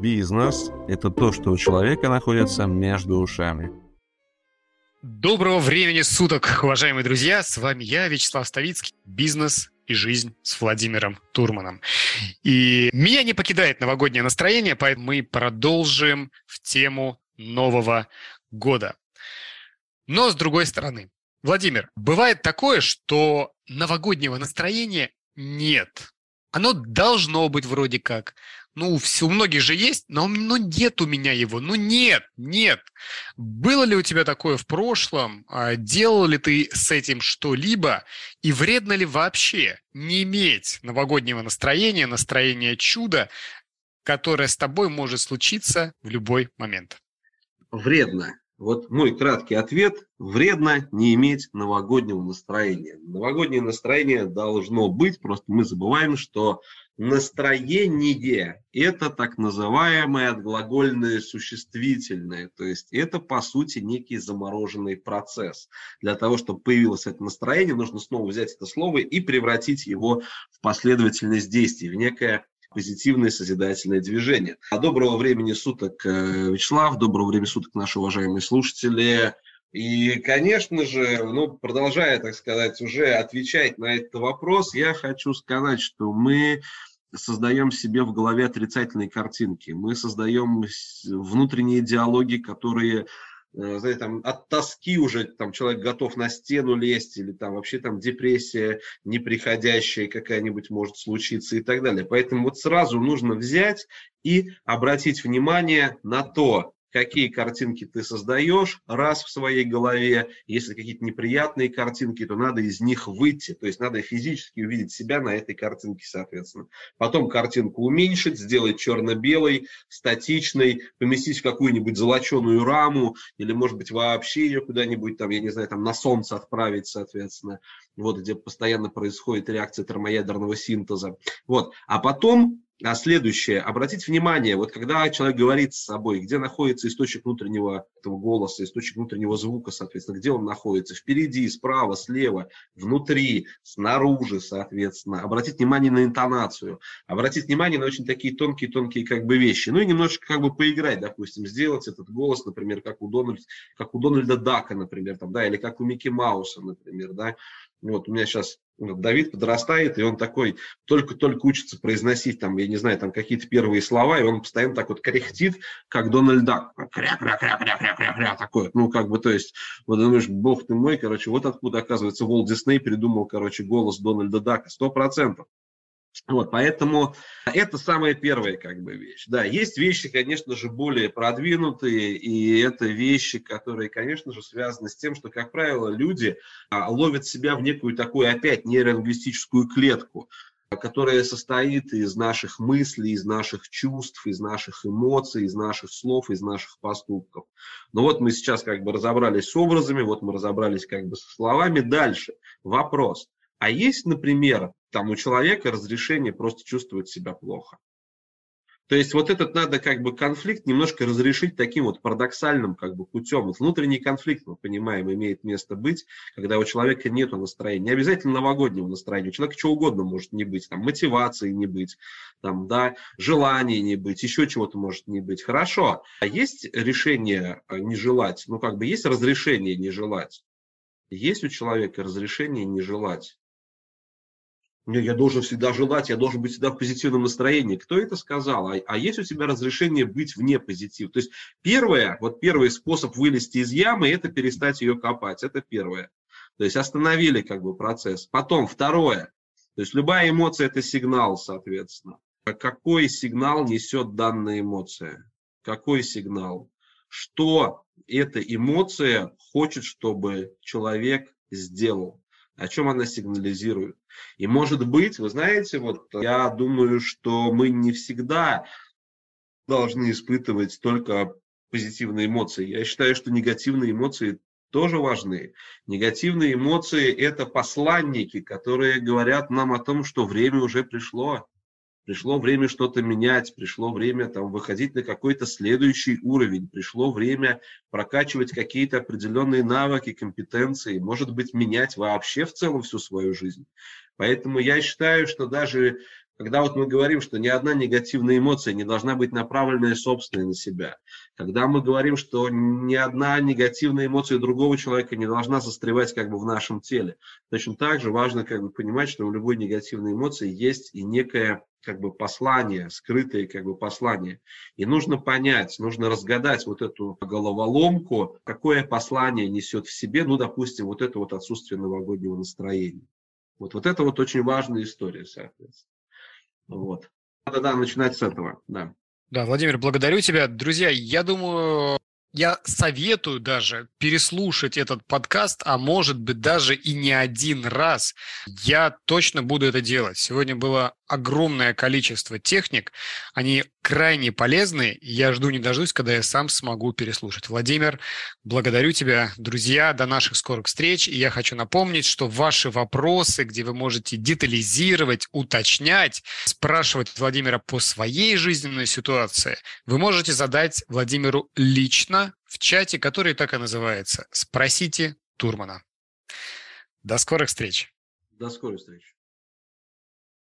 Бизнес – это то, что у человека находится между ушами. Доброго времени суток, уважаемые друзья! С вами я, Вячеслав Ставицкий. Бизнес и жизнь с Владимиром Турманом. И меня не покидает новогоднее настроение, поэтому мы продолжим в тему Нового года. Но с другой стороны, Владимир, бывает такое, что новогоднего настроения нет. Оно должно быть вроде как. Ну, все, у многих же есть, но ну, нет у меня его. Ну, нет, нет. Было ли у тебя такое в прошлом? А делал ли ты с этим что-либо? И вредно ли вообще не иметь новогоднего настроения, настроения чуда, которое с тобой может случиться в любой момент? Вредно. Вот мой краткий ответ. Вредно не иметь новогоднего настроения. Новогоднее настроение должно быть, просто мы забываем, что настроение – это так называемое отглагольное существительное. То есть это, по сути, некий замороженный процесс. Для того, чтобы появилось это настроение, нужно снова взять это слово и превратить его в последовательность действий, в некое позитивное созидательное движение. А доброго времени суток, э, Вячеслав, доброго времени суток, наши уважаемые слушатели. И, конечно же, ну, продолжая, так сказать, уже отвечать на этот вопрос, я хочу сказать, что мы создаем себе в голове отрицательные картинки. Мы создаем внутренние диалоги, которые знаете, там от тоски уже там человек готов на стену лезть, или там вообще там депрессия неприходящая какая-нибудь может случиться и так далее. Поэтому вот сразу нужно взять и обратить внимание на то, какие картинки ты создаешь раз в своей голове. Если какие-то неприятные картинки, то надо из них выйти. То есть надо физически увидеть себя на этой картинке, соответственно. Потом картинку уменьшить, сделать черно-белой, статичной, поместить в какую-нибудь золоченую раму, или, может быть, вообще ее куда-нибудь, там, я не знаю, там на солнце отправить, соответственно, вот, где постоянно происходит реакция термоядерного синтеза. Вот. А потом а следующее, обратите внимание, вот когда человек говорит с собой, где находится источник внутреннего этого голоса, источник внутреннего звука, соответственно, где он находится, впереди, справа, слева, внутри, снаружи, соответственно. Обратите внимание на интонацию, обратите внимание на очень такие тонкие-тонкие как бы вещи. Ну и немножечко как бы поиграть, допустим, сделать этот голос, например, как у, Дональд, как у Дональда Дака, например, там, да, или как у Микки Мауса, например, да. Вот у меня сейчас Давид подрастает, и он такой только-только учится произносить там, я не знаю, там какие-то первые слова, и он постоянно так вот кряхтит, как Дональд Дак. Кря-кря-кря-кря-кря-кря, такой. Ну, как бы, то есть, вот думаешь, бог ты мой, короче, вот откуда, оказывается, Волт Дисней придумал, короче, голос Дональда Дака. Сто процентов. Вот, поэтому это самая первая как бы вещь. Да, есть вещи, конечно же, более продвинутые, и это вещи, которые, конечно же, связаны с тем, что, как правило, люди а, ловят себя в некую такую опять нейролингвистическую клетку, которая состоит из наших мыслей, из наших чувств, из наших эмоций, из наших слов, из наших поступков. Но вот мы сейчас как бы разобрались с образами, вот мы разобрались как бы со словами. Дальше вопрос. А есть, например, там у человека разрешение просто чувствовать себя плохо. То есть вот этот надо как бы конфликт немножко разрешить таким вот парадоксальным как бы путем. Вот внутренний конфликт, мы понимаем, имеет место быть, когда у человека нет настроения. Не обязательно новогоднего настроения, у человека чего угодно может не быть, там мотивации не быть, там, да, желания не быть, еще чего-то может не быть. Хорошо, а есть решение э, не желать, ну как бы есть разрешение не желать? Есть у человека разрешение не желать? Я должен всегда желать, я должен быть всегда в позитивном настроении. Кто это сказал? А, а есть у тебя разрешение быть вне позитива? То есть первое, вот первый способ вылезти из ямы, это перестать ее копать. Это первое. То есть остановили как бы процесс. Потом второе. То есть любая эмоция это сигнал, соответственно. А какой сигнал несет данная эмоция? Какой сигнал? Что эта эмоция хочет, чтобы человек сделал? О чем она сигнализирует? И может быть, вы знаете, вот я думаю, что мы не всегда должны испытывать только позитивные эмоции. Я считаю, что негативные эмоции тоже важны. Негативные эмоции – это посланники, которые говорят нам о том, что время уже пришло пришло время что-то менять, пришло время там, выходить на какой-то следующий уровень, пришло время прокачивать какие-то определенные навыки, компетенции, может быть, менять вообще в целом всю свою жизнь. Поэтому я считаю, что даже когда вот мы говорим, что ни одна негативная эмоция не должна быть направлена собственной на себя, когда мы говорим, что ни одна негативная эмоция другого человека не должна застревать как бы в нашем теле, точно так же важно как бы понимать, что у любой негативной эмоции есть и некое как бы послание, скрытое как бы послание. И нужно понять, нужно разгадать вот эту головоломку, какое послание несет в себе, ну, допустим, вот это вот отсутствие новогоднего настроения. Вот, вот это вот очень важная история, соответственно. Вот. Да-да, начинать с этого, да. Да, Владимир, благодарю тебя. Друзья, я думаю, я советую даже переслушать этот подкаст, а может быть даже и не один раз. Я точно буду это делать. Сегодня было огромное количество техник. Они крайне полезны. Я жду не дождусь, когда я сам смогу переслушать. Владимир, благодарю тебя. Друзья, до наших скорых встреч. И я хочу напомнить, что ваши вопросы, где вы можете детализировать, уточнять, спрашивать Владимира по своей жизненной ситуации, вы можете задать Владимиру лично в чате, который так и называется «Спросите Турмана». До скорых встреч. До скорых встреч.